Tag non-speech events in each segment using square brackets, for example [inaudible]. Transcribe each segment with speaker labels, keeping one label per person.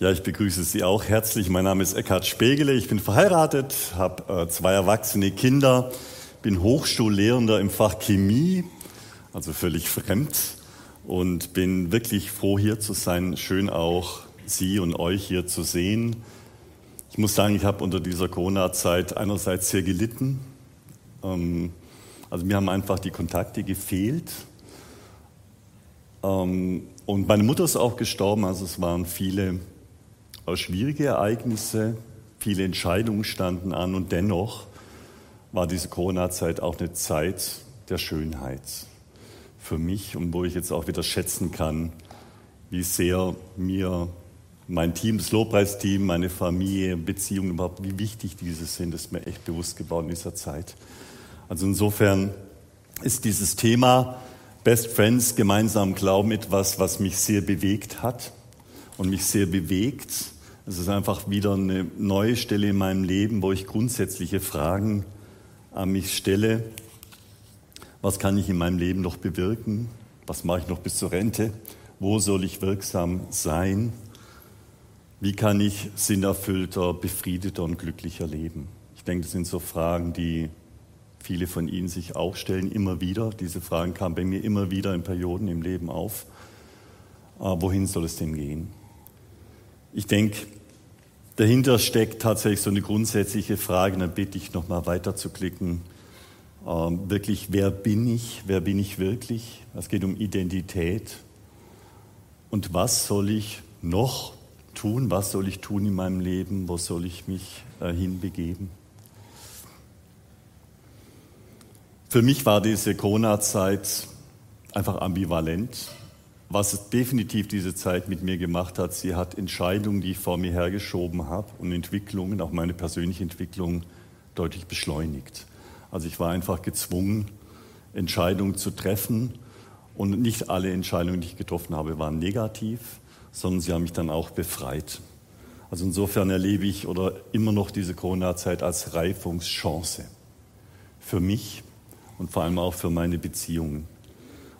Speaker 1: Ja, ich begrüße Sie auch herzlich. Mein Name ist Eckhard Spegele. Ich bin verheiratet, habe äh, zwei erwachsene Kinder, bin Hochschullehrender im Fach Chemie, also völlig fremd und bin wirklich froh, hier zu sein. Schön auch Sie und euch hier zu sehen. Ich muss sagen, ich habe unter dieser Corona-Zeit einerseits sehr gelitten. Ähm, also mir haben einfach die Kontakte gefehlt. Ähm, und meine Mutter ist auch gestorben, also es waren viele schwierige Ereignisse, viele Entscheidungen standen an und dennoch war diese Corona-Zeit auch eine Zeit der Schönheit für mich und wo ich jetzt auch wieder schätzen kann, wie sehr mir mein Team, das Lobpreisteam, meine Familie, Beziehungen überhaupt, wie wichtig diese sind, ist mir echt bewusst geworden in dieser Zeit. Also insofern ist dieses Thema Best Friends, gemeinsam Glauben etwas, was mich sehr bewegt hat und mich sehr bewegt es ist einfach wieder eine neue Stelle in meinem Leben, wo ich grundsätzliche Fragen an mich stelle. Was kann ich in meinem Leben noch bewirken? Was mache ich noch bis zur Rente? Wo soll ich wirksam sein? Wie kann ich sinnerfüllter, befriedeter und glücklicher leben? Ich denke, das sind so Fragen, die viele von Ihnen sich auch stellen, immer wieder. Diese Fragen kamen bei mir immer wieder in Perioden im Leben auf. Aber wohin soll es denn gehen? Ich denke, Dahinter steckt tatsächlich so eine grundsätzliche Frage, dann bitte ich nochmal weiter zu klicken. Ähm, wirklich, wer bin ich? Wer bin ich wirklich? Es geht um Identität. Und was soll ich noch tun? Was soll ich tun in meinem Leben? Wo soll ich mich äh, hinbegeben? Für mich war diese Corona-Zeit einfach ambivalent was definitiv diese Zeit mit mir gemacht hat, sie hat Entscheidungen, die ich vor mir hergeschoben habe und Entwicklungen, auch meine persönliche Entwicklung, deutlich beschleunigt. Also ich war einfach gezwungen, Entscheidungen zu treffen und nicht alle Entscheidungen, die ich getroffen habe, waren negativ, sondern sie haben mich dann auch befreit. Also insofern erlebe ich oder immer noch diese Corona-Zeit als Reifungschance für mich und vor allem auch für meine Beziehungen.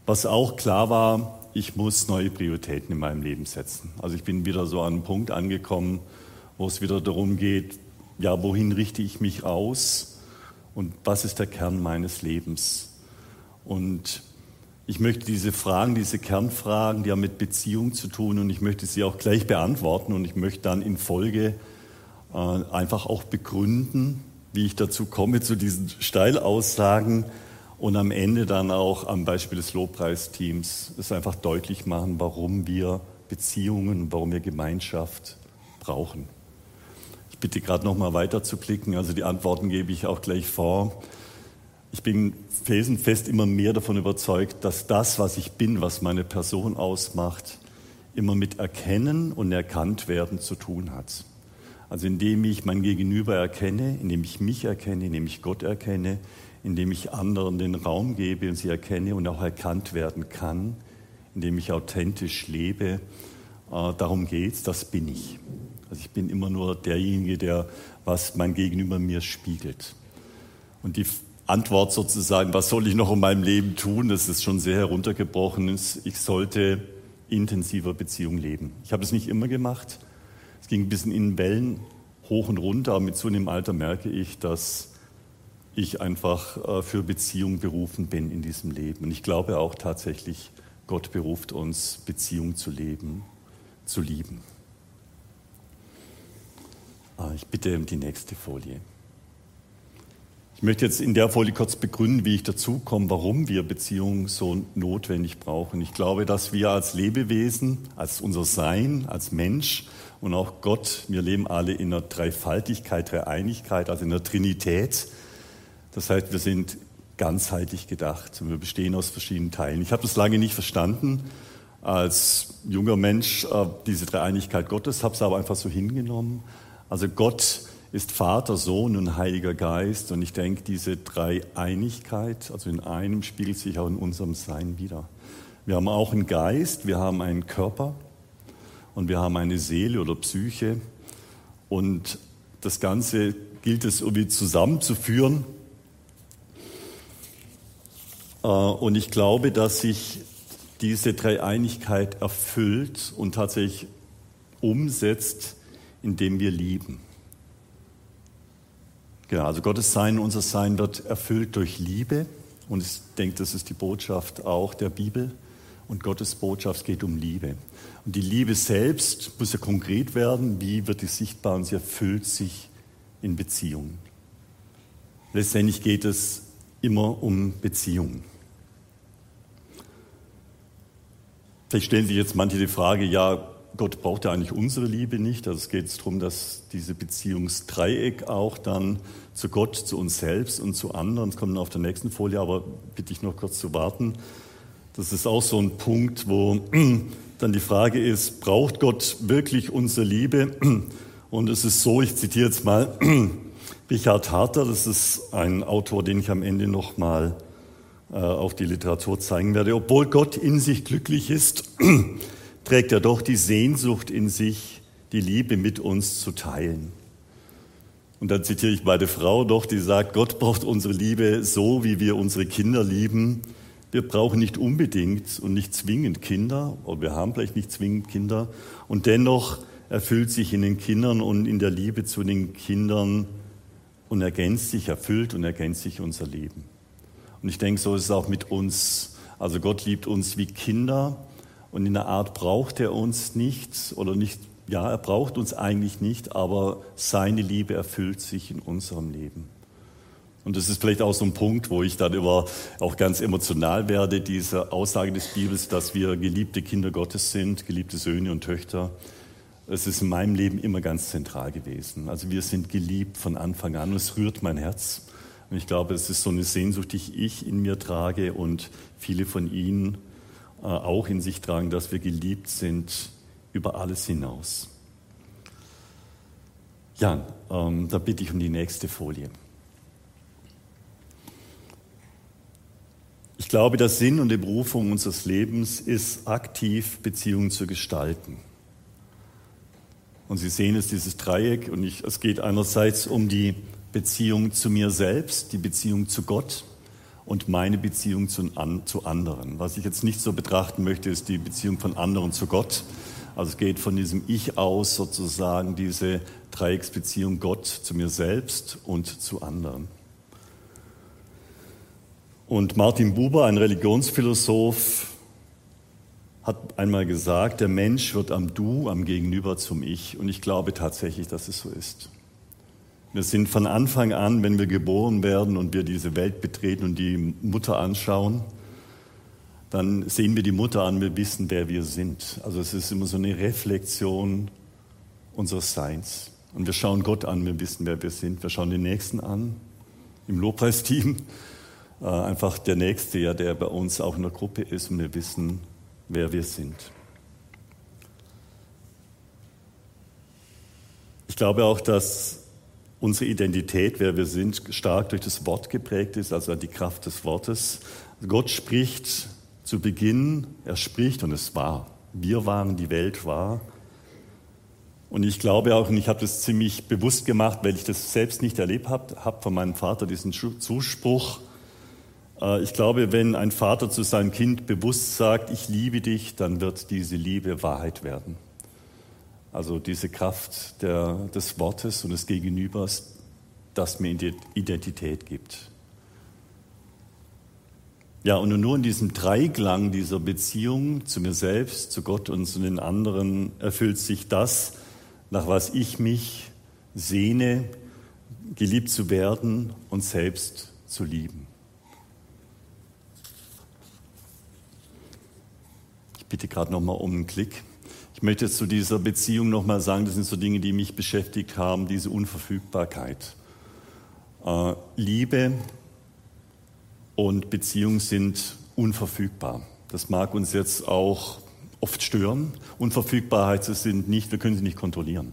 Speaker 1: Was auch klar war, ich muss neue Prioritäten in meinem Leben setzen. Also ich bin wieder so an einen Punkt angekommen, wo es wieder darum geht, ja, wohin richte ich mich aus und was ist der Kern meines Lebens? Und ich möchte diese Fragen, diese Kernfragen, die haben mit Beziehung zu tun und ich möchte sie auch gleich beantworten und ich möchte dann in Folge äh, einfach auch begründen, wie ich dazu komme, zu diesen Steilaussagen, und am Ende dann auch am Beispiel des Lobpreisteams es einfach deutlich machen, warum wir Beziehungen, warum wir Gemeinschaft brauchen. Ich bitte gerade noch mal weiter zu klicken, also die Antworten gebe ich auch gleich vor. Ich bin felsenfest immer mehr davon überzeugt, dass das, was ich bin, was meine Person ausmacht, immer mit Erkennen und Erkanntwerden zu tun hat. Also indem ich mein Gegenüber erkenne, indem ich mich erkenne, indem ich Gott erkenne, indem ich anderen den Raum gebe und sie erkenne und auch erkannt werden kann, indem ich authentisch lebe. Äh, darum geht es, das bin ich. Also ich bin immer nur derjenige, der was mein Gegenüber mir spiegelt. Und die Antwort sozusagen, was soll ich noch in meinem Leben tun, das ist schon sehr heruntergebrochen. Ich sollte intensiver Beziehung leben. Ich habe es nicht immer gemacht. Es ging ein bisschen in Wellen hoch und runter, aber mit zunehmendem Alter merke ich, dass ich einfach äh, für Beziehung berufen bin in diesem Leben. Und ich glaube auch tatsächlich, Gott beruft uns, Beziehung zu leben, zu lieben. Ah, ich bitte um die nächste Folie. Ich möchte jetzt in der Folie kurz begründen, wie ich dazu komme, warum wir Beziehungen so notwendig brauchen. Ich glaube, dass wir als Lebewesen, als unser Sein, als Mensch und auch Gott, wir leben alle in einer Dreifaltigkeit, Dreieinigkeit, also in der Trinität. Das heißt, wir sind ganzheitlich gedacht und wir bestehen aus verschiedenen Teilen. Ich habe das lange nicht verstanden als junger Mensch, äh, diese Dreieinigkeit Gottes, habe es aber einfach so hingenommen. Also Gott ist Vater, Sohn und Heiliger Geist und ich denke, diese Dreieinigkeit, also in einem, spiegelt sich auch in unserem Sein wieder. Wir haben auch einen Geist, wir haben einen Körper und wir haben eine Seele oder Psyche und das Ganze gilt es irgendwie zusammenzuführen und ich glaube, dass sich diese Dreieinigkeit erfüllt und tatsächlich umsetzt, indem wir lieben. Genau, also Gottes Sein, unser Sein wird erfüllt durch Liebe. Und ich denke, das ist die Botschaft auch der Bibel. Und Gottes Botschaft geht um Liebe. Und die Liebe selbst muss ja konkret werden. Wie wird die sichtbar? Und sie erfüllt sich in Beziehungen. Letztendlich geht es immer um Beziehungen. Vielleicht stellen sich jetzt manche die Frage, ja, Gott braucht ja eigentlich unsere Liebe nicht. Also es geht darum, dass diese Beziehungsdreieck auch dann zu Gott, zu uns selbst und zu anderen, das kommt auf der nächsten Folie, aber bitte ich noch kurz zu warten. Das ist auch so ein Punkt, wo [clears throat] dann die Frage ist, braucht Gott wirklich unsere Liebe? [clears throat] Und es ist so, ich zitiere jetzt mal [clears throat] Richard Harter, das ist ein Autor, den ich am Ende nochmal äh, auf die Literatur zeigen werde. Obwohl Gott in sich glücklich ist, [clears throat] trägt er doch die Sehnsucht in sich, die Liebe mit uns zu teilen. Und dann zitiere ich meine Frau doch, die sagt, Gott braucht unsere Liebe so, wie wir unsere Kinder lieben. Wir brauchen nicht unbedingt und nicht zwingend Kinder, oder wir haben vielleicht nicht zwingend Kinder. Und dennoch erfüllt sich in den Kindern und in der Liebe zu den Kindern und ergänzt sich, erfüllt und ergänzt sich unser Leben. Und ich denke, so ist es auch mit uns. Also Gott liebt uns wie Kinder und in einer Art braucht er uns nicht oder nicht, ja, er braucht uns eigentlich nicht, aber seine Liebe erfüllt sich in unserem Leben. Und das ist vielleicht auch so ein Punkt, wo ich dann immer auch ganz emotional werde, diese Aussage des Bibels, dass wir geliebte Kinder Gottes sind, geliebte Söhne und Töchter. Es ist in meinem Leben immer ganz zentral gewesen. Also wir sind geliebt von Anfang an und es rührt mein Herz. Und ich glaube, es ist so eine Sehnsucht, die ich in mir trage und viele von Ihnen äh, auch in sich tragen, dass wir geliebt sind über alles hinaus. Ja, ähm, da bitte ich um die nächste Folie. Ich glaube, der Sinn und die Berufung unseres Lebens ist, aktiv Beziehungen zu gestalten. Und Sie sehen es, dieses Dreieck, und ich, es geht einerseits um die Beziehung zu mir selbst, die Beziehung zu Gott und meine Beziehung zu, an, zu anderen. Was ich jetzt nicht so betrachten möchte, ist die Beziehung von anderen zu Gott. Also es geht von diesem Ich aus sozusagen diese Dreiecksbeziehung Gott zu mir selbst und zu anderen. Und Martin Buber, ein Religionsphilosoph, hat einmal gesagt, der Mensch wird am Du, am Gegenüber zum Ich. Und ich glaube tatsächlich, dass es so ist. Wir sind von Anfang an, wenn wir geboren werden und wir diese Welt betreten und die Mutter anschauen, dann sehen wir die Mutter an, wir wissen, wer wir sind. Also es ist immer so eine Reflexion unseres Seins. Und wir schauen Gott an, wir wissen, wer wir sind. Wir schauen den Nächsten an, im Lobpreisteam. [laughs] Äh, einfach der Nächste, ja, der bei uns auch in der Gruppe ist und wir wissen, wer wir sind. Ich glaube auch, dass unsere Identität, wer wir sind, stark durch das Wort geprägt ist, also die Kraft des Wortes. Gott spricht zu Beginn, er spricht und es war. Wir waren, die Welt war. Und ich glaube auch, und ich habe das ziemlich bewusst gemacht, weil ich das selbst nicht erlebt habe, habe von meinem Vater diesen Zuspruch. Äh, ich glaube, wenn ein Vater zu seinem Kind bewusst sagt, ich liebe dich, dann wird diese Liebe Wahrheit werden. Also diese Kraft der, des Wortes und des Gegenübers, das mir Identität gibt. Ja, und nur in diesem Dreiklang dieser Beziehung zu mir selbst, zu Gott und zu den anderen erfüllt sich das, nach was ich mich sehne, geliebt zu werden und selbst zu lieben. Ich bitte gerade noch mal um einen Klick. Ich möchte zu dieser Beziehung nochmal sagen, das sind so Dinge, die mich beschäftigt haben, diese Unverfügbarkeit. Äh, Liebe und Beziehung sind unverfügbar. Das mag uns jetzt auch oft stören. Unverfügbarheit sind nicht, wir können sie nicht kontrollieren.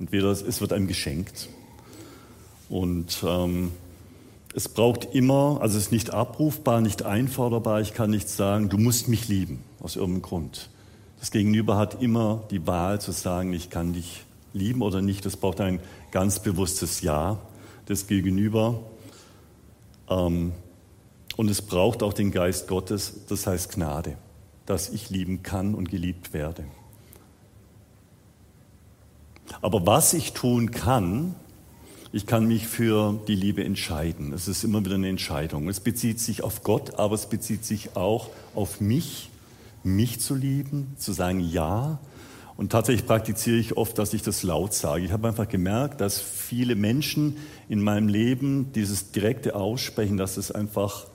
Speaker 1: Entweder es wird einem geschenkt und ähm, es braucht immer, also es ist nicht abrufbar, nicht einforderbar. Ich kann nicht sagen, du musst mich lieben aus irgendeinem Grund. Das Gegenüber hat immer die Wahl zu sagen, ich kann dich lieben oder nicht. Das braucht ein ganz bewusstes Ja des Gegenüber. Ähm, und es braucht auch den Geist Gottes, das heißt Gnade, dass ich lieben kann und geliebt werde. Aber was ich tun kann, ich kann mich für die Liebe entscheiden. Es ist immer wieder eine Entscheidung. Es bezieht sich auf Gott, aber es bezieht sich auch auf mich, mich zu lieben, zu sagen Ja. Und tatsächlich praktiziere ich oft, dass ich das laut sage. Ich habe einfach gemerkt, dass viele Menschen in meinem Leben dieses direkte Aussprechen, dass es einfach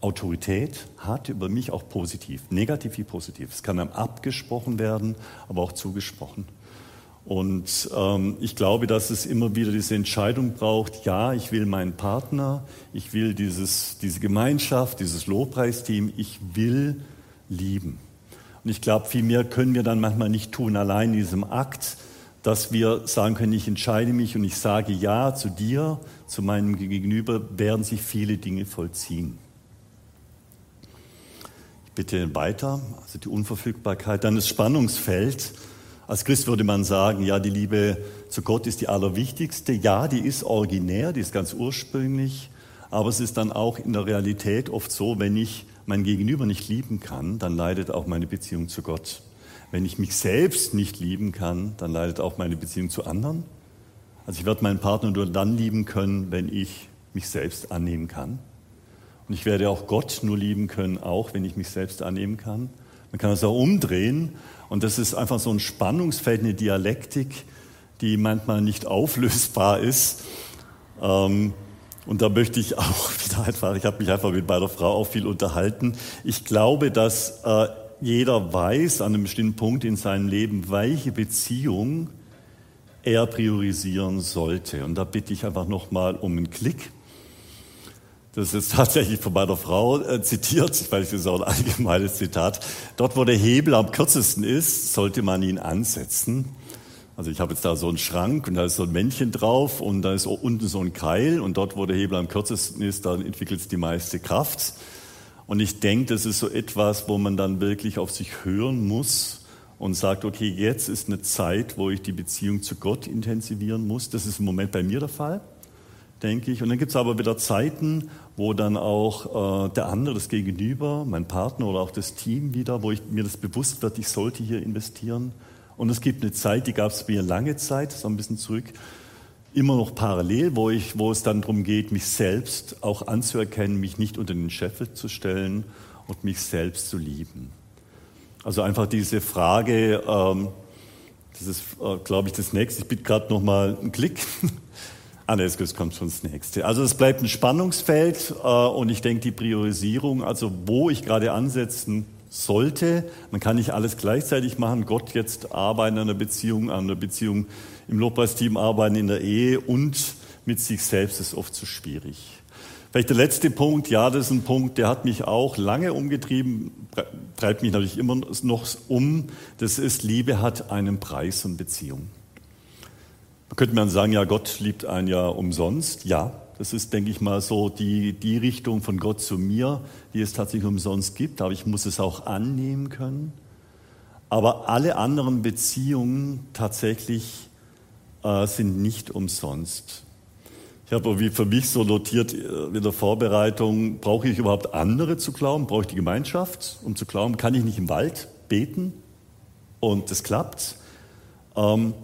Speaker 1: Autorität hat über mich auch positiv, negativ wie positiv. Es kann einem abgesprochen werden, aber auch zugesprochen. Und ähm, ich glaube, dass es immer wieder diese Entscheidung braucht, ja, ich will meinen Partner, ich will dieses, diese Gemeinschaft, dieses Lobpreisteam, ich will lieben. Und ich glaube, viel mehr können wir dann manchmal nicht tun, allein in diesem Akt, dass wir sagen können, ich entscheide mich und ich sage Ja zu dir, zu meinem Gegenüber, werden sich viele Dinge vollziehen bitte weiter, also die Unverfügbarkeit, dann das Spannungsfeld. Als Christ würde man sagen, ja, die Liebe zu Gott ist die allerwichtigste. Ja, die ist originär, die ist ganz ursprünglich, aber es ist dann auch in der Realität oft so, wenn ich mein Gegenüber nicht lieben kann, dann leidet auch meine Beziehung zu Gott. Wenn ich mich selbst nicht lieben kann, dann leidet auch meine Beziehung zu anderen. Also ich werde meinen Partner nur dann lieben können, wenn ich mich selbst annehmen kann. Und ich werde auch Gott nur lieben können, auch wenn ich mich selbst annehmen kann. Man kann das auch umdrehen. Und das ist einfach so ein Spannungsfeld, eine Dialektik, die manchmal nicht auflösbar ist. Ähm, und da möchte ich auch [laughs] wieder einfach, ich habe mich einfach mit meiner Frau auch viel unterhalten. Ich glaube, dass äh, jeder weiß an einem bestimmten Punkt in seinem Leben, welche Beziehung er priorisieren sollte. Und da bitte ich einfach nochmal um einen Klick. Das ist tatsächlich von meiner Frau äh, zitiert, [laughs] weil das ist auch ein allgemeines Zitat. Dort, wo der Hebel am kürzesten ist, sollte man ihn ansetzen. Also ich habe jetzt da so einen Schrank und da ist so ein Männchen drauf und da ist unten so ein Keil und dort, wo der Hebel am kürzesten ist, da entwickelt es die meiste Kraft. Und ich denke, das ist so etwas, wo man dann wirklich auf sich hören muss und sagt, okay, jetzt ist eine Zeit, wo ich die Beziehung zu Gott intensivieren muss. Das ist im Moment bei mir der Fall denke ich. Und dann gibt es aber wieder Zeiten, wo dann auch äh, der andere, das Gegenüber, mein Partner oder auch das Team wieder, wo ich, mir das bewusst wird, ich sollte hier investieren. Und es gibt eine Zeit, die gab es mir lange Zeit, so ein bisschen zurück, immer noch parallel, wo, ich, wo es dann darum geht, mich selbst auch anzuerkennen, mich nicht unter den Scheffel zu stellen und mich selbst zu lieben. Also einfach diese Frage, ähm, das ist, äh, glaube ich, das nächste. Ich bitte gerade noch mal einen Klick. [laughs] Ah, nee, das kommt schon das nächste. Also es bleibt ein Spannungsfeld äh, und ich denke, die Priorisierung, also wo ich gerade ansetzen sollte, man kann nicht alles gleichzeitig machen. Gott jetzt arbeiten an der Beziehung, an der Beziehung im Lobpreisteam arbeiten, in der Ehe und mit sich selbst ist oft zu schwierig. Vielleicht der letzte Punkt, ja, das ist ein Punkt, der hat mich auch lange umgetrieben, treibt mich natürlich immer noch um. Das ist, Liebe hat einen Preis und Beziehung. Könnte man sagen, ja, Gott liebt einen ja umsonst. Ja, das ist, denke ich mal, so die, die Richtung von Gott zu mir, die es tatsächlich umsonst gibt. Aber ich muss es auch annehmen können. Aber alle anderen Beziehungen tatsächlich äh, sind nicht umsonst. Ich habe wie für mich so notiert äh, in der Vorbereitung, brauche ich überhaupt andere zu glauben? Brauche ich die Gemeinschaft, um zu glauben? Kann ich nicht im Wald beten und es klappt? Ähm,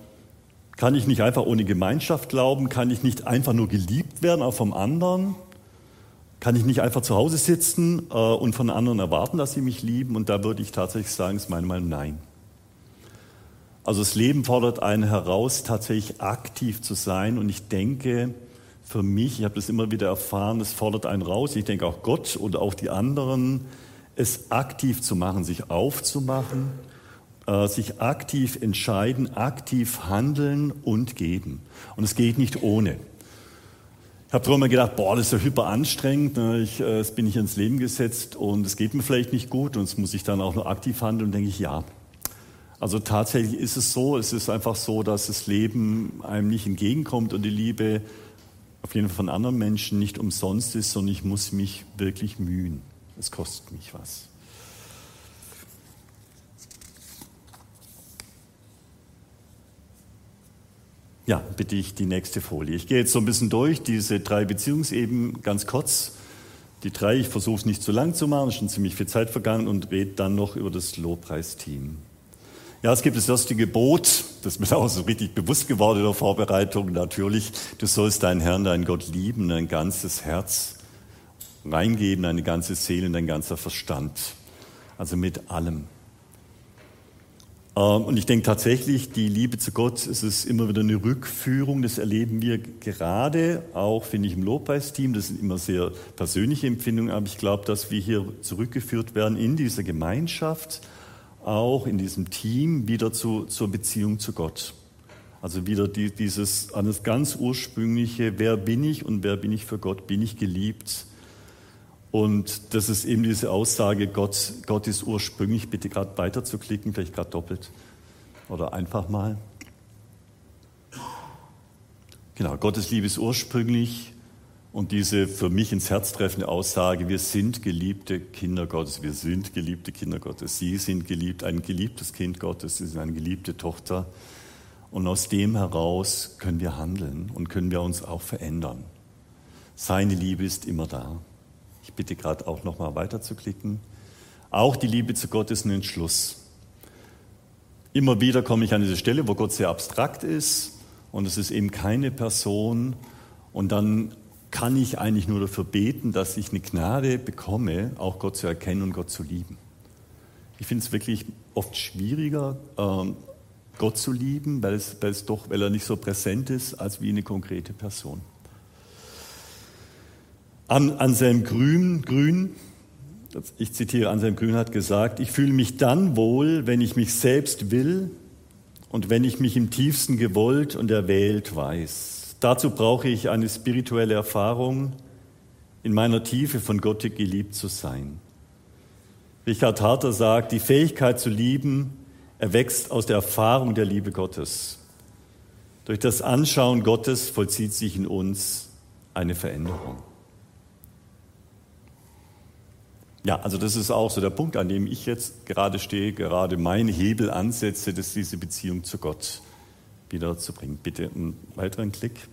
Speaker 1: kann ich nicht einfach ohne Gemeinschaft glauben? Kann ich nicht einfach nur geliebt werden, auch vom anderen? Kann ich nicht einfach zu Hause sitzen äh, und von anderen erwarten, dass sie mich lieben? Und da würde ich tatsächlich sagen, ist meine Meinung nein. Also das Leben fordert einen heraus, tatsächlich aktiv zu sein. Und ich denke, für mich, ich habe das immer wieder erfahren, es fordert einen raus. Ich denke auch Gott und auch die anderen, es aktiv zu machen, sich aufzumachen äh, sich aktiv entscheiden, aktiv handeln und geben. Und es geht nicht ohne. Ich habe mal gedacht, boah, das ist ja hyper anstrengend, ne? ich, äh, das bin ich ins Leben gesetzt und es geht mir vielleicht nicht gut und es muss ich dann auch nur aktiv handeln und denke ich, ja. Also tatsächlich ist es so, es ist einfach so, dass das Leben einem nicht entgegenkommt und die Liebe auf jeden Fall von anderen Menschen nicht umsonst ist, sondern ich muss mich wirklich mühen. Es kostet mich was. Ja, bitte ich die nächste Folie. Ich gehe jetzt so ein bisschen durch diese drei Beziehungsebenen ganz kurz. Die drei, ich versuche es nicht zu lang zu machen, ist schon ziemlich viel Zeit vergangen und rede dann noch über das Lobpreisteam. Ja, es gibt das erste Gebot, das ist mir auch so richtig bewusst geworden in der Vorbereitung natürlich. Du sollst deinen Herrn, deinen Gott lieben, dein ganzes Herz reingeben, deine ganze Seele, dein ganzer Verstand. Also mit allem. Ähm, und ich denke tatsächlich, die Liebe zu Gott, es ist immer wieder eine Rückführung, das erleben wir gerade auch, finde ich, im Lobpreisteam. Das sind immer sehr persönliche Empfindungen, aber ich glaube, dass wir hier zurückgeführt werden in dieser Gemeinschaft, auch in diesem Team, wieder zu, zur Beziehung zu Gott. Also wieder die, dieses, an das ganz ursprüngliche, wer bin ich und wer bin ich für Gott? Bin ich geliebt? Und das ist eben diese Aussage, Gott, Gott ist ursprünglich, bitte gerade weiter zu klicken, vielleicht gerade doppelt oder einfach mal. Genau, Gottes Liebe ist ursprünglich und diese für mich ins Herz treffende Aussage, wir sind geliebte Kinder Gottes, wir sind geliebte Kinder Gottes, Sie sind geliebt, ein geliebtes Kind Gottes, Sie sind eine geliebte Tochter. Und aus dem heraus können wir handeln und können wir uns auch verändern. Seine Liebe ist immer da. Ich bitte gerade auch noch mal weiter zu klicken. Auch die Liebe zu Gott ist ein Entschluss. Immer wieder komme ich an diese Stelle, wo Gott sehr abstrakt ist und es ist eben keine Person und dann kann ich eigentlich nur dafür beten, dass ich eine Gnade bekomme, auch Gott zu erkennen und Gott zu lieben. Ich finde es wirklich oft schwieriger, ähm, Gott zu lieben, weil es, weil es doch, weil er nicht so präsent ist, als wie eine konkrete Person. An, Anselm Grün, Grün, ich zitiere Anselm Grün, hat gesagt, ich fühle mich dann wohl, wenn ich mich selbst will und wenn ich mich im tiefsten gewollt und erwählt weiß. Dazu brauche ich eine spirituelle Erfahrung, in meiner Tiefe von Gott geliebt zu sein. Richard Harter sagt, die Fähigkeit zu lieben erwächst aus der Erfahrung der Liebe Gottes. Durch das Anschauen Gottes vollzieht sich in uns eine Veränderung. Ja, also das ist auch so der Punkt, an dem ich jetzt gerade stehe, gerade meine Hebel ansetze, dass diese Beziehung zu Gott wieder zu bringen. Bitte einen weiteren Klick.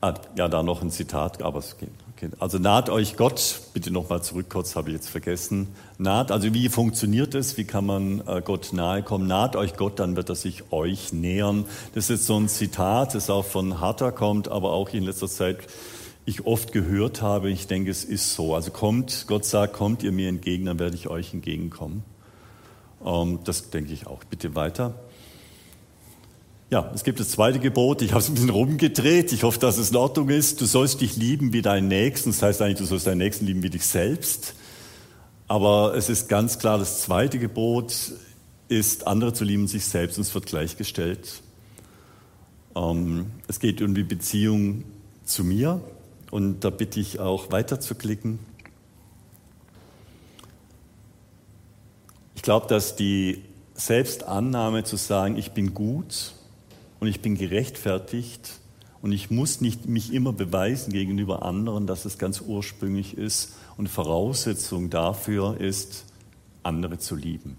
Speaker 1: Ah, ja, da noch ein Zitat, aber es geht. Okay. Also naht euch Gott, bitte nochmal zurück kurz, habe ich jetzt vergessen. Naht, also wie funktioniert es? Wie kann man äh, Gott nahe kommen? Naht euch Gott, dann wird er sich euch nähern. Das ist so ein Zitat, das auch von Harter kommt, aber auch in letzter Zeit ich oft gehört habe. Ich denke, es ist so. Also kommt, Gott sagt, kommt ihr mir entgegen, dann werde ich euch entgegenkommen. Ähm, das denke ich auch. Bitte weiter. Ja, es gibt das zweite Gebot. Ich habe es ein bisschen rumgedreht. Ich hoffe, dass es in Ordnung ist. Du sollst dich lieben wie deinen Nächsten. Das heißt eigentlich, du sollst deinen Nächsten lieben wie dich selbst. Aber es ist ganz klar, das zweite Gebot ist, andere zu lieben, sich selbst. Und es wird gleichgestellt. Ähm, es geht um die Beziehung zu mir. Und da bitte ich auch weiter zu klicken. Ich glaube, dass die Selbstannahme zu sagen, ich bin gut und ich bin gerechtfertigt und ich muss nicht mich immer beweisen gegenüber anderen, dass es ganz ursprünglich ist und Voraussetzung dafür ist, andere zu lieben.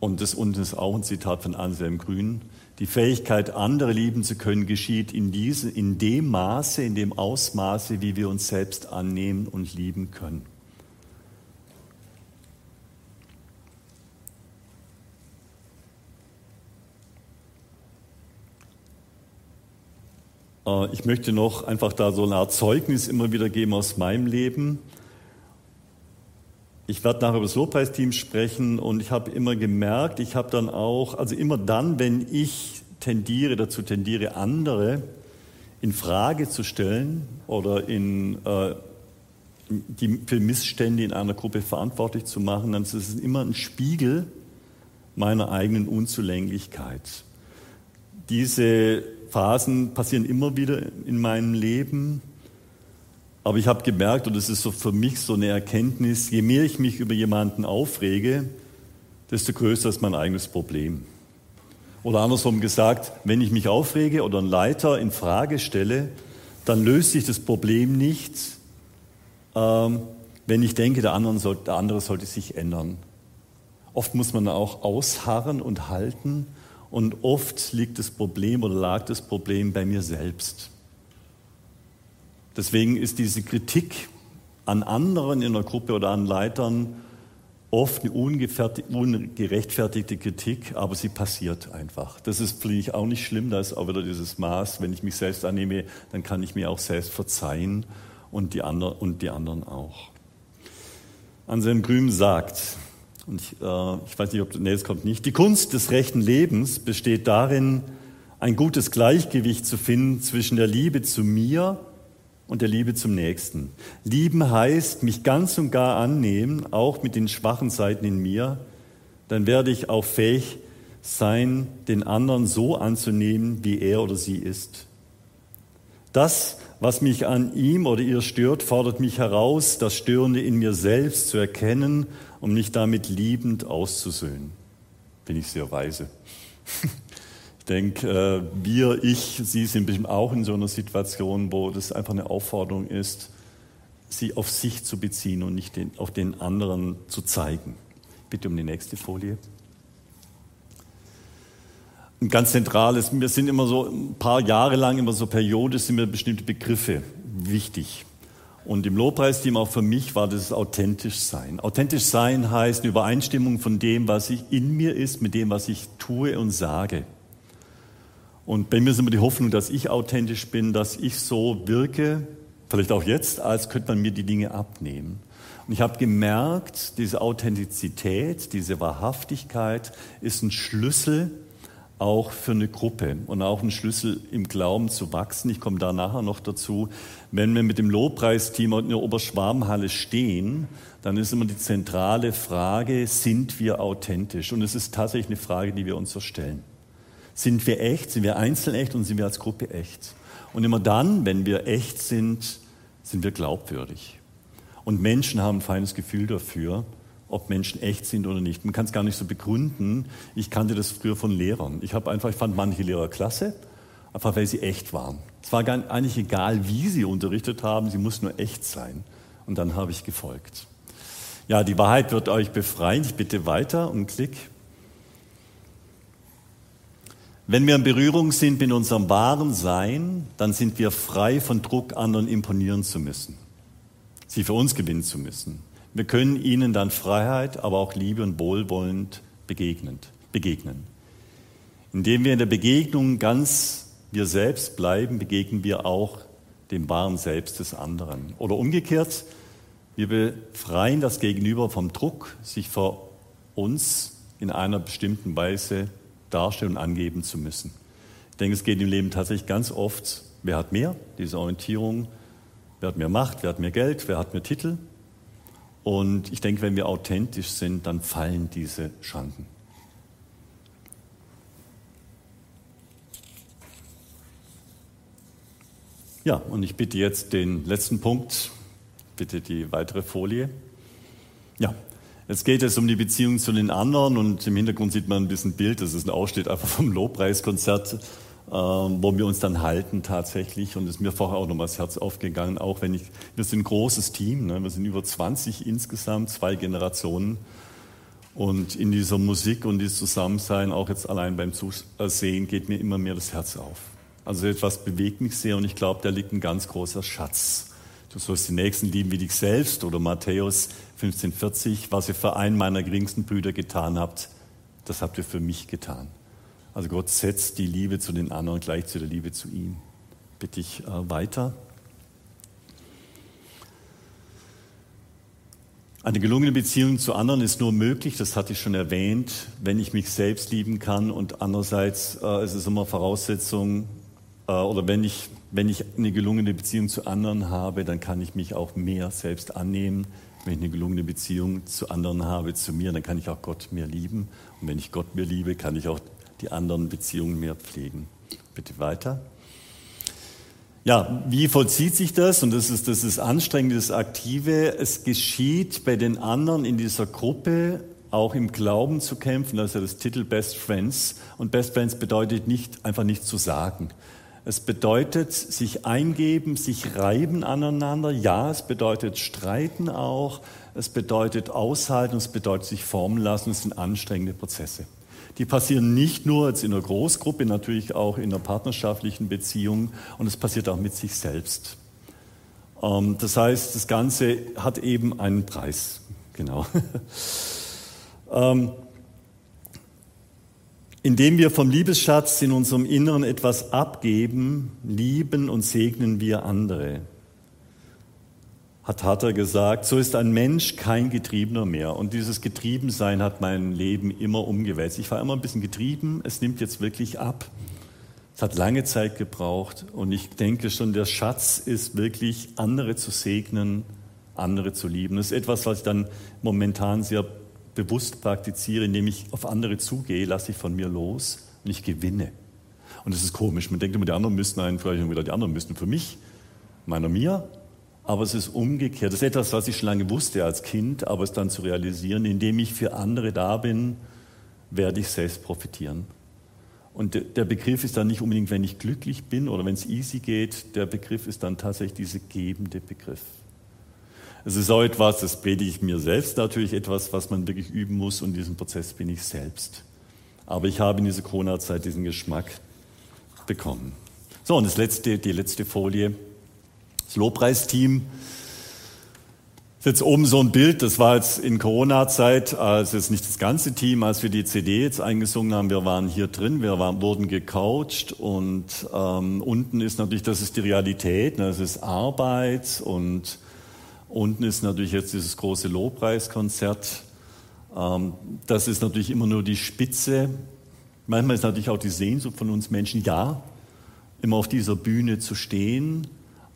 Speaker 1: Und das unten ist auch ein Zitat von Anselm Grün. Die Fähigkeit, andere lieben zu können, geschieht in, diese, in dem Maße, in dem Ausmaße, wie wir uns selbst annehmen und lieben können. Äh, ich möchte noch einfach da so eine Art Zeugnis immer wieder geben aus meinem Leben. Ich werde nachher über das Lobpreisteam sprechen und ich habe immer gemerkt, ich habe dann auch, also immer dann, wenn ich tendiere, dazu tendiere, andere in Frage zu stellen oder in, äh, die, für Missstände in einer Gruppe verantwortlich zu machen, dann ist es immer ein Spiegel meiner eigenen Unzulänglichkeit. Diese Phasen passieren immer wieder in meinem Leben aber ich habe gemerkt, und das ist so für mich so eine Erkenntnis, je mehr ich mich über jemanden aufrege, desto größer ist mein eigenes Problem. Oder andersrum gesagt, wenn ich mich aufrege oder einen Leiter in Frage stelle, dann löst sich das Problem nicht, ähm, wenn ich denke, der andere, soll, der andere sollte sich ändern. Oft muss man auch ausharren und halten und oft liegt das Problem oder lag das Problem bei mir selbst. Deswegen ist diese Kritik an anderen in der Gruppe oder an Leitern oft eine ungerechtfertigte Kritik, aber sie passiert einfach. Das ist vielleicht auch nicht schlimm, da ist auch wieder dieses Maß, wenn ich mich selbst annehme, dann kann ich mir auch selbst verzeihen und die, andre, und die anderen auch. Anselm Grüm sagt, und ich, äh, ich weiß nicht, ob, nee, es kommt nicht, die Kunst des rechten Lebens besteht darin, ein gutes Gleichgewicht zu finden zwischen der Liebe zu mir und der Liebe zum Nächsten. Lieben heißt, mich ganz und gar annehmen, auch mit den schwachen Seiten in mir. Dann werde ich auch fähig sein, den anderen so anzunehmen, wie er oder sie ist. Das, was mich an ihm oder ihr stört, fordert mich heraus, das Störende in mir selbst zu erkennen, um mich damit liebend auszusöhnen. Bin ich sehr weise. [laughs] denke, äh, wir, ich, Sie sind bestimmt auch in so einer Situation, wo das einfach eine Aufforderung ist, sie auf sich zu beziehen und nicht den, auf den anderen zu zeigen. Bitte um die nächste Folie. Ein ganz zentrales, wir sind immer so ein paar Jahre lang, immer so Periode, sind mir bestimmte Begriffe wichtig. Und im Lobpreisteam auch für mich war das authentisch sein. Authentisch sein heißt eine Übereinstimmung von dem, was ich in mir ist, mit dem, was ich tue und sage. Und bei mir ist immer die Hoffnung, dass ich authentisch bin, dass ich so wirke, vielleicht auch jetzt, als könnte man mir die Dinge abnehmen. Und ich habe gemerkt, diese Authentizität, diese Wahrhaftigkeit ist ein Schlüssel auch für eine Gruppe und auch ein Schlüssel im Glauben zu wachsen. Ich komme da nachher noch dazu. Wenn wir mit dem Lobpreisteam in der Oberschwarmhalle stehen, dann ist immer die zentrale Frage, sind wir authentisch? Und es ist tatsächlich eine Frage, die wir uns so stellen. Sind wir echt? Sind wir einzeln echt und sind wir als Gruppe echt? Und immer dann, wenn wir echt sind, sind wir glaubwürdig. Und Menschen haben ein feines Gefühl dafür, ob Menschen echt sind oder nicht. Man kann es gar nicht so begründen. Ich kannte das früher von Lehrern. Ich habe einfach, ich fand manche Lehrer klasse, einfach weil sie echt waren. Es war gar, eigentlich egal, wie sie unterrichtet haben, sie mussten nur echt sein. Und dann habe ich gefolgt. Ja, die Wahrheit wird euch befreien. Ich bitte weiter und klick. Wenn wir in Berührung sind mit unserem wahren Sein, dann sind wir frei von Druck, anderen imponieren zu müssen, sie für uns gewinnen zu müssen. Wir können ihnen dann Freiheit, aber auch Liebe und Wohlwollend begegnend, begegnen. Indem wir in der Begegnung ganz wir selbst bleiben, begegnen wir auch dem wahren Selbst des anderen. Oder umgekehrt, wir befreien das Gegenüber vom Druck, sich vor uns in einer bestimmten Weise darstellen und angeben zu müssen. Ich denke, es geht im Leben tatsächlich ganz oft, wer hat mehr, diese Orientierung, wer hat mehr Macht, wer hat mehr Geld, wer hat mehr Titel. Und ich denke, wenn wir authentisch sind, dann fallen diese Schranken. Ja, und ich bitte jetzt den letzten Punkt, bitte die weitere Folie. Ja, Jetzt geht es um die Beziehung zu den anderen und im Hintergrund sieht man ein bisschen Bild, das ist ein Ausschnitt einfach vom Lobpreiskonzert, äh, wo wir uns dann halten tatsächlich und es ist mir vorher auch nochmal das Herz aufgegangen, auch wenn ich, wir sind ein großes Team, ne? wir sind über 20 insgesamt, zwei Generationen und in dieser Musik und dieses Zusammensein, auch jetzt allein beim Zusehen, geht mir immer mehr das Herz auf. Also etwas bewegt mich sehr und ich glaube, da liegt ein ganz großer Schatz. Du sollst die Nächsten lieben wie dich selbst oder Matthäus 15,40, was ihr für einen meiner geringsten Brüder getan habt, das habt ihr für mich getan. Also Gott setzt die Liebe zu den anderen gleich zu der Liebe zu ihm. Bitte ich äh, weiter. Eine gelungene Beziehung zu anderen ist nur möglich, das hatte ich schon erwähnt, wenn ich mich selbst lieben kann und andererseits äh, ist es immer Voraussetzung, äh, oder wenn ich, wenn ich eine gelungene Beziehung zu anderen habe, dann kann ich mich auch mehr selbst annehmen, wenn ich eine gelungene Beziehung zu anderen habe, zu mir, dann kann ich auch Gott mehr lieben. Und wenn ich Gott mehr liebe, kann ich auch die anderen Beziehungen mehr pflegen. Bitte weiter. Ja, wie vollzieht sich das? Und das ist das ist anstrengend, das Aktive. Es geschieht bei den anderen in dieser Gruppe auch im Glauben zu kämpfen. Das ist ja das Titel Best Friends. Und Best Friends bedeutet nicht einfach nichts zu sagen. Es bedeutet sich eingeben, sich reiben aneinander. Ja, es bedeutet streiten auch. Es bedeutet aushalten. Es bedeutet sich formen lassen. Es sind anstrengende Prozesse. Die passieren nicht nur jetzt in der Großgruppe, natürlich auch in der partnerschaftlichen Beziehung. Und es passiert auch mit sich selbst. Ähm, das heißt, das Ganze hat eben einen Preis. Genau. [laughs] indem wir vom Liebesschatz in unserem Inneren etwas abgeben, lieben und segnen wir andere. Hat Hatter gesagt, so ist ein Mensch kein Getriebener mehr. Und dieses Getriebensein hat mein Leben immer umgewälzt. Ich war immer ein bisschen getrieben, es nimmt jetzt wirklich ab. Es hat lange Zeit gebraucht und ich denke schon, der Schatz ist wirklich, andere zu segnen, andere zu lieben. Das ist etwas, was ich dann momentan sehr bewusst praktiziere, indem ich auf andere zugehe, lasse ich von mir los und ich gewinne. Und das ist komisch. Man denkt immer, die anderen müssten einen, vielleicht wieder die anderen müssten für mich, meiner mir. Aber es ist umgekehrt. Das ist etwas, was ich schon lange wusste als Kind, aber es dann zu realisieren, indem ich für andere da bin, werde ich selbst profitieren. Und der Begriff ist dann nicht unbedingt, wenn ich glücklich bin oder wenn es easy geht, der Begriff ist dann tatsächlich dieser gebende Begriff. Es ist auch etwas, das predige ich mir selbst natürlich, etwas, was man wirklich üben muss und diesen Prozess bin ich selbst. Aber ich habe in dieser Corona-Zeit diesen Geschmack bekommen. So, und das letzte, die letzte Folie. Das Lobpreisteam. Das ist jetzt oben so ein Bild, das war jetzt in Corona-Zeit, also jetzt nicht das ganze Team, als wir die CD jetzt eingesungen haben, wir waren hier drin, wir waren, wurden gecoacht und ähm, unten ist natürlich, das ist die Realität, ne, das ist Arbeit und Unten ist natürlich jetzt dieses große Lobpreiskonzert. Ähm, das ist natürlich immer nur die Spitze. Manchmal ist natürlich auch die Sehnsucht von uns Menschen, ja, immer auf dieser Bühne zu stehen,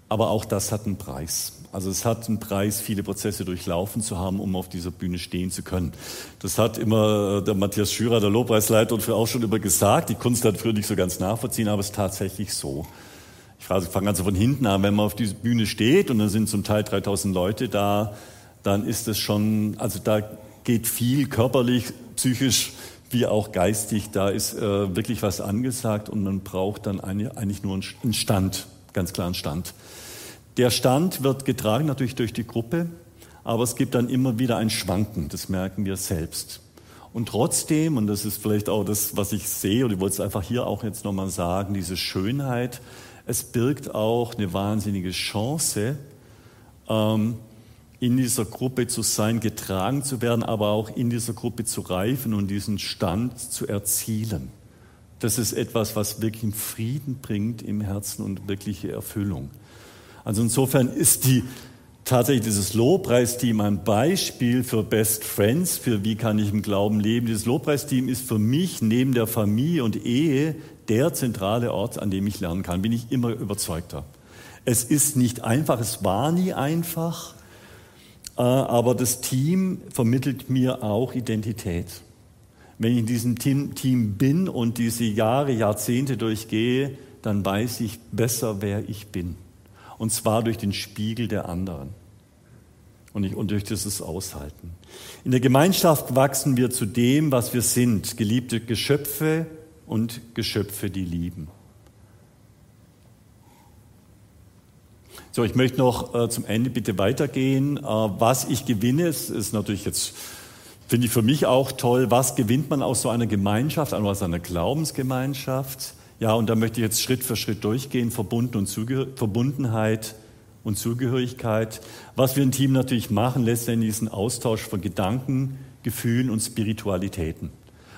Speaker 1: aber auch das hat einen Preis. Also es hat einen Preis, viele Prozesse durchlaufen zu haben, um auf dieser Bühne stehen zu können. Das hat immer der Matthias Schürer, der Lobpreisleiter, auch schon immer gesagt. Die Kunst hat früher nicht so ganz nachvollziehen, aber es ist tatsächlich so. Ich fange also von hinten an, wenn man auf dieser Bühne steht und dann sind zum Teil 3000 Leute da, dann ist es schon, also da geht viel körperlich, psychisch wie auch geistig, da ist äh, wirklich was angesagt und man braucht dann eigentlich nur einen Stand, ganz klar einen Stand. Der Stand wird getragen natürlich durch die Gruppe, aber es gibt dann immer wieder ein Schwanken, das merken wir selbst. Und trotzdem, und das ist vielleicht auch das, was ich sehe, und ich wollte es einfach hier auch jetzt nochmal sagen, diese Schönheit, es birgt auch eine wahnsinnige Chance, ähm, in dieser Gruppe zu sein, getragen zu werden, aber auch in dieser Gruppe zu reifen und diesen Stand zu erzielen. Das ist etwas, was wirklich Frieden bringt im Herzen und wirkliche Erfüllung. Also insofern ist die tatsächlich dieses Lobpreisteam ein Beispiel für Best Friends, für wie kann ich im Glauben leben. Dieses Lobpreisteam ist für mich neben der Familie und Ehe der zentrale Ort, an dem ich lernen kann, bin ich immer überzeugter. Es ist nicht einfach, es war nie einfach, äh, aber das Team vermittelt mir auch Identität. Wenn ich in diesem Team bin und diese Jahre, Jahrzehnte durchgehe, dann weiß ich besser, wer ich bin. Und zwar durch den Spiegel der anderen und, und durch dieses Aushalten. In der Gemeinschaft wachsen wir zu dem, was wir sind, geliebte Geschöpfe, und Geschöpfe, die lieben. So, ich möchte noch äh, zum Ende bitte weitergehen. Äh, was ich gewinne, ist, ist natürlich jetzt, finde ich für mich auch toll, was gewinnt man aus so einer Gemeinschaft, aus einer Glaubensgemeinschaft? Ja, und da möchte ich jetzt Schritt für Schritt durchgehen, Verbunden und Verbundenheit und Zugehörigkeit. Was wir im Team natürlich machen, letztendlich ist ein Austausch von Gedanken, Gefühlen und Spiritualitäten.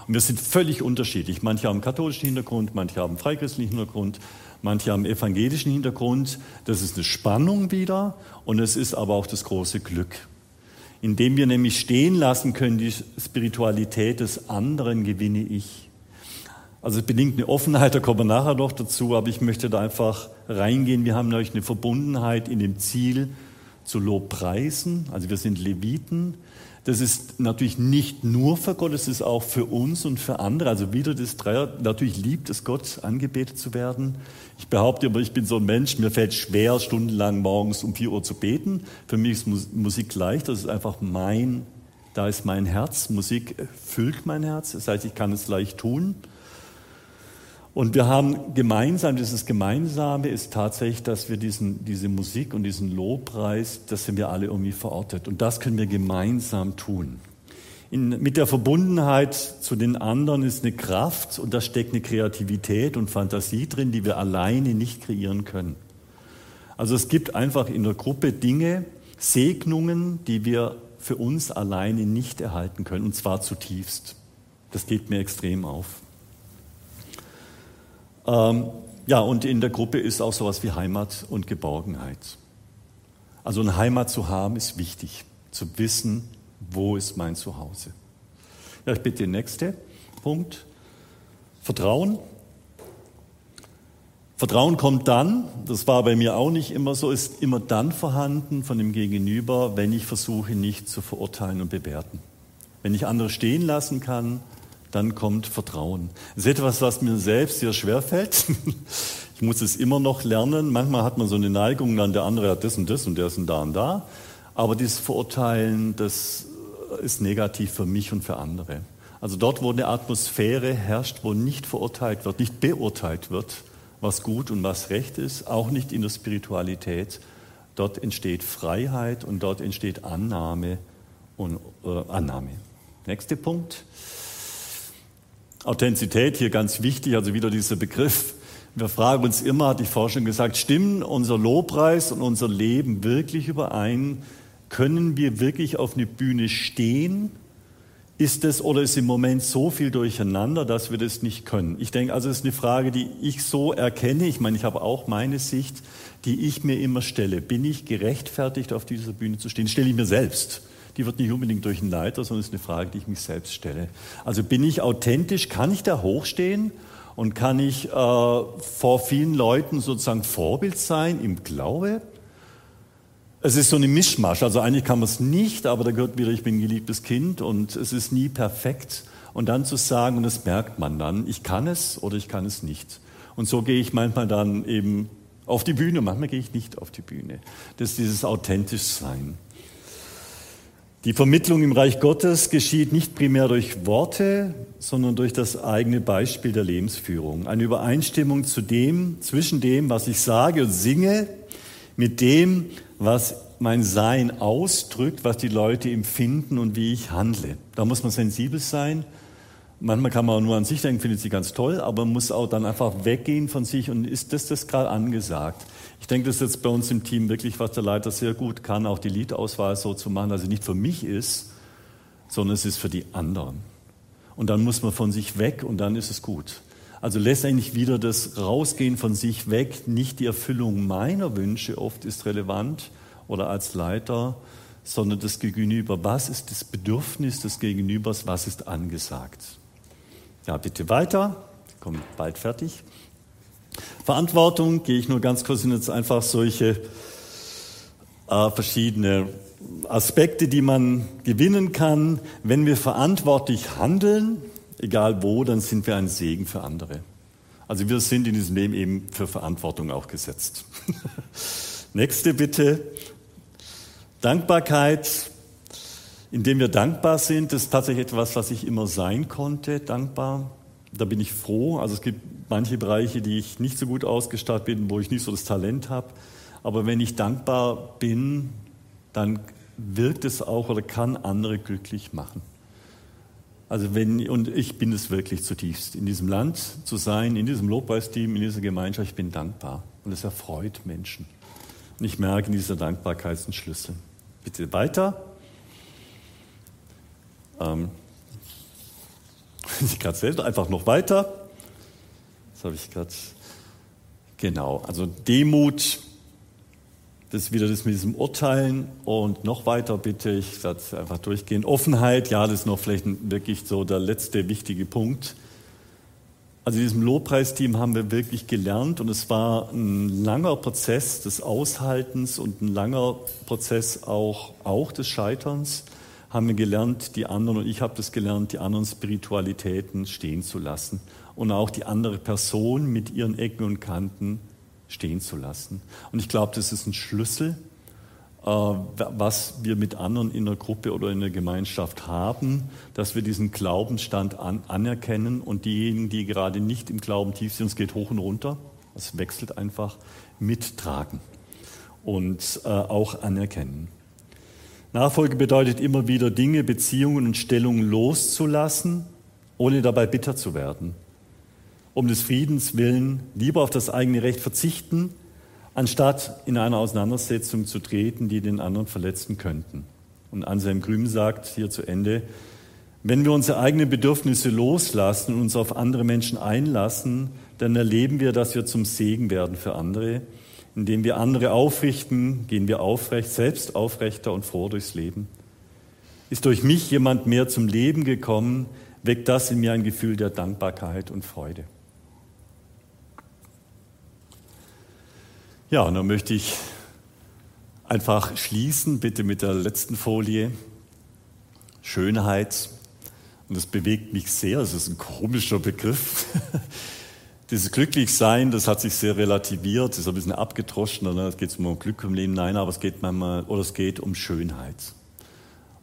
Speaker 1: Und wir sind völlig unterschiedlich. Manche haben katholischen Hintergrund, manche haben einen freichristlichen Hintergrund, manche haben evangelischen Hintergrund. Das ist eine Spannung wieder und es ist aber auch das große Glück. Indem wir nämlich stehen lassen können, die Spiritualität des anderen gewinne ich. Also es bedingt eine Offenheit, da kommen wir nachher noch dazu, aber ich möchte da einfach reingehen. Wir haben natürlich eine Verbundenheit in dem Ziel zu Lobpreisen. Also wir sind Leviten, das ist natürlich nicht nur für Gott, es ist auch für uns und für andere. Also wieder das Dreier, natürlich liebt es Gott, angebetet zu werden. Ich behaupte aber, ich bin so ein Mensch, mir fällt schwer, stundenlang morgens um vier Uhr zu beten. Für mich ist Musik leicht, das ist einfach mein, da ist mein Herz. Musik füllt mein Herz, das heißt, ich kann es leicht tun. Und wir haben gemeinsam, dieses Gemeinsame ist tatsächlich, dass wir diesen, diese Musik und diesen Lobpreis, das sind wir alle irgendwie verortet. Und das können wir gemeinsam tun. In, mit der Verbundenheit zu den anderen ist eine Kraft und da steckt eine Kreativität und Fantasie drin, die wir alleine nicht kreieren können. Also es gibt einfach in der Gruppe Dinge, Segnungen, die wir für uns alleine nicht erhalten können, und zwar zutiefst. Das geht mir extrem auf. Ähm, ja, und in der Gruppe ist auch sowas wie Heimat und Geborgenheit. Also eine Heimat zu haben ist wichtig, zu wissen, wo ist mein Zuhause. Ja, ich bitte den nächsten Punkt. Vertrauen. Vertrauen kommt dann, das war bei mir auch nicht immer so, ist immer dann vorhanden von dem Gegenüber, wenn ich versuche, nicht zu verurteilen und bewerten. Wenn ich andere stehen lassen kann, dann kommt Vertrauen. Das ist etwas, was mir selbst sehr schwer fällt. [laughs] Ich muss es immer noch lernen. Manchmal hat man so eine Neigung, dann der andere hat das und das und der ist da und da. Aber dieses Verurteilen, das ist negativ für mich und für andere. Also dort, wo eine Atmosphäre herrscht, wo nicht verurteilt wird, nicht beurteilt wird, was gut und was recht ist, auch nicht in der Spiritualität, dort entsteht Freiheit und dort entsteht Annahme und äh, Annahme. Nächster Punkt. Authentizität hier ganz wichtig, also wieder dieser Begriff. Wir fragen uns immer, hat die Forschung gesagt, stimmen unser Lobpreis und unser Leben wirklich überein? Können wir wirklich auf eine Bühne stehen? Ist es oder ist im Moment so viel durcheinander, dass wir das nicht können? Ich denke, also es ist eine Frage, die ich so erkenne. Ich meine, ich habe auch meine Sicht, die ich mir immer stelle. Bin ich gerechtfertigt, auf dieser Bühne zu stehen? Stelle ich mir selbst die wird nicht unbedingt durch einen Leiter, sondern ist eine Frage, die ich mich selbst stelle. Also bin ich authentisch, kann ich da hochstehen und kann ich äh, vor vielen Leuten sozusagen Vorbild sein im Glaube? Es ist so eine Mischmasch, also eigentlich kann man es nicht, aber da gehört wieder, ich bin ein geliebtes Kind und es ist nie perfekt. Und dann zu sagen, und das merkt man dann, ich kann es oder ich kann es nicht. Und so gehe ich manchmal dann eben auf die Bühne, manchmal gehe ich nicht auf die Bühne. Das ist dieses authentisch Sein. Die Vermittlung im Reich Gottes geschieht nicht primär durch Worte, sondern durch das eigene Beispiel der Lebensführung. Eine Übereinstimmung zu dem, zwischen dem, was ich sage und singe, mit dem, was mein Sein ausdrückt, was die Leute empfinden und wie ich handle. Da muss man sensibel sein. Manchmal kann man nur an sich denken, findet sie ganz toll, aber man muss auch dann einfach weggehen von sich und ist das das gerade angesagt? Ich denke, das ist jetzt bei uns im Team wirklich, was der Leiter sehr gut kann, auch die Liedauswahl so zu machen, dass sie nicht für mich ist, sondern es ist für die anderen. Und dann muss man von sich weg und dann ist es gut. Also letztendlich wieder das Rausgehen von sich weg, nicht die Erfüllung meiner Wünsche oft ist relevant oder als Leiter, sondern das Gegenüber. Was ist das Bedürfnis des Gegenübers? Was ist angesagt? Ja, bitte weiter. Ich komme bald fertig. Verantwortung gehe ich nur ganz kurz in jetzt einfach solche äh, verschiedene Aspekte, die man gewinnen kann. Wenn wir verantwortlich handeln, egal wo, dann sind wir ein Segen für andere. Also wir sind in diesem Leben eben für Verantwortung auch gesetzt. [laughs] Nächste bitte. Dankbarkeit. Indem wir dankbar sind, das ist tatsächlich etwas, was ich immer sein konnte, dankbar. Da bin ich froh. Also es gibt manche Bereiche, die ich nicht so gut ausgestattet bin, wo ich nicht so das Talent habe. Aber wenn ich dankbar bin, dann wirkt es auch oder kann andere glücklich machen. Also wenn, und ich bin es wirklich zutiefst, in diesem Land zu sein, in diesem Lobpreisteam, in dieser Gemeinschaft, ich bin dankbar. Und es erfreut Menschen. Und ich merke in dieser Dankbarkeit einen Schlüssel. Bitte weiter. Ähm, ich gerade selber einfach noch weiter. Das habe ich gerade. Genau, also Demut, das ist wieder das mit diesem Urteilen und noch weiter bitte ich das einfach durchgehen. Offenheit, ja, das ist noch vielleicht wirklich so der letzte wichtige Punkt. Also in diesem Lobpreisteam haben wir wirklich gelernt und es war ein langer Prozess des Aushaltens und ein langer Prozess auch, auch des Scheiterns. Haben wir gelernt, die anderen und ich habe das gelernt, die anderen Spiritualitäten stehen zu lassen und auch die andere Person mit ihren Ecken und Kanten stehen zu lassen. Und ich glaube, das ist ein Schlüssel, äh, was wir mit anderen in der Gruppe oder in der Gemeinschaft haben, dass wir diesen Glaubensstand anerkennen und diejenigen, die gerade nicht im Glauben tief sind, es geht hoch und runter, es wechselt einfach, mittragen und äh, auch anerkennen. Nachfolge bedeutet immer wieder Dinge, Beziehungen und Stellungen loszulassen, ohne dabei bitter zu werden um des Friedens willen lieber auf das eigene Recht verzichten, anstatt in eine Auseinandersetzung zu treten, die den anderen verletzen könnten. Und Anselm Grüm sagt hier zu Ende, wenn wir unsere eigenen Bedürfnisse loslassen und uns auf andere Menschen einlassen, dann erleben wir, dass wir zum Segen werden für andere. Indem wir andere aufrichten, gehen wir aufrecht, selbst aufrechter und froh durchs Leben. Ist durch mich jemand mehr zum Leben gekommen, weckt das in mir ein Gefühl der Dankbarkeit und Freude. Ja, und dann möchte ich einfach schließen, bitte mit der letzten Folie. Schönheit und das bewegt mich sehr, es ist ein komischer Begriff. [laughs] Dieses Glücklichsein, das hat sich sehr relativiert, ist ein bisschen abgedroschen, ne? es geht um Glück im Leben, nein, aber es geht manchmal, oder es geht um Schönheit.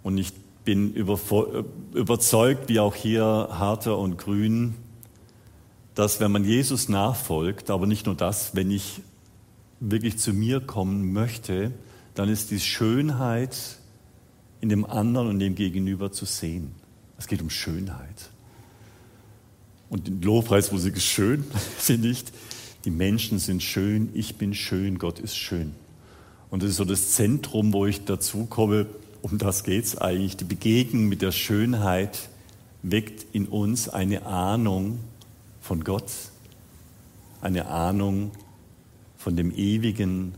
Speaker 1: Und ich bin überzeugt, wie auch hier Harter und Grün, dass wenn man Jesus nachfolgt, aber nicht nur das, wenn ich wirklich zu mir kommen möchte, dann ist die Schönheit in dem anderen und dem Gegenüber zu sehen. Es geht um Schönheit. Und die Lobpreismusik ist schön, [laughs] sie nicht. Die Menschen sind schön, ich bin schön, Gott ist schön. Und das ist so das Zentrum, wo ich dazu komme, um das geht es eigentlich. Die Begegnung mit der Schönheit weckt in uns eine Ahnung von Gott, eine Ahnung von dem Ewigen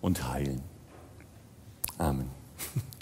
Speaker 1: und Heilen. [laughs]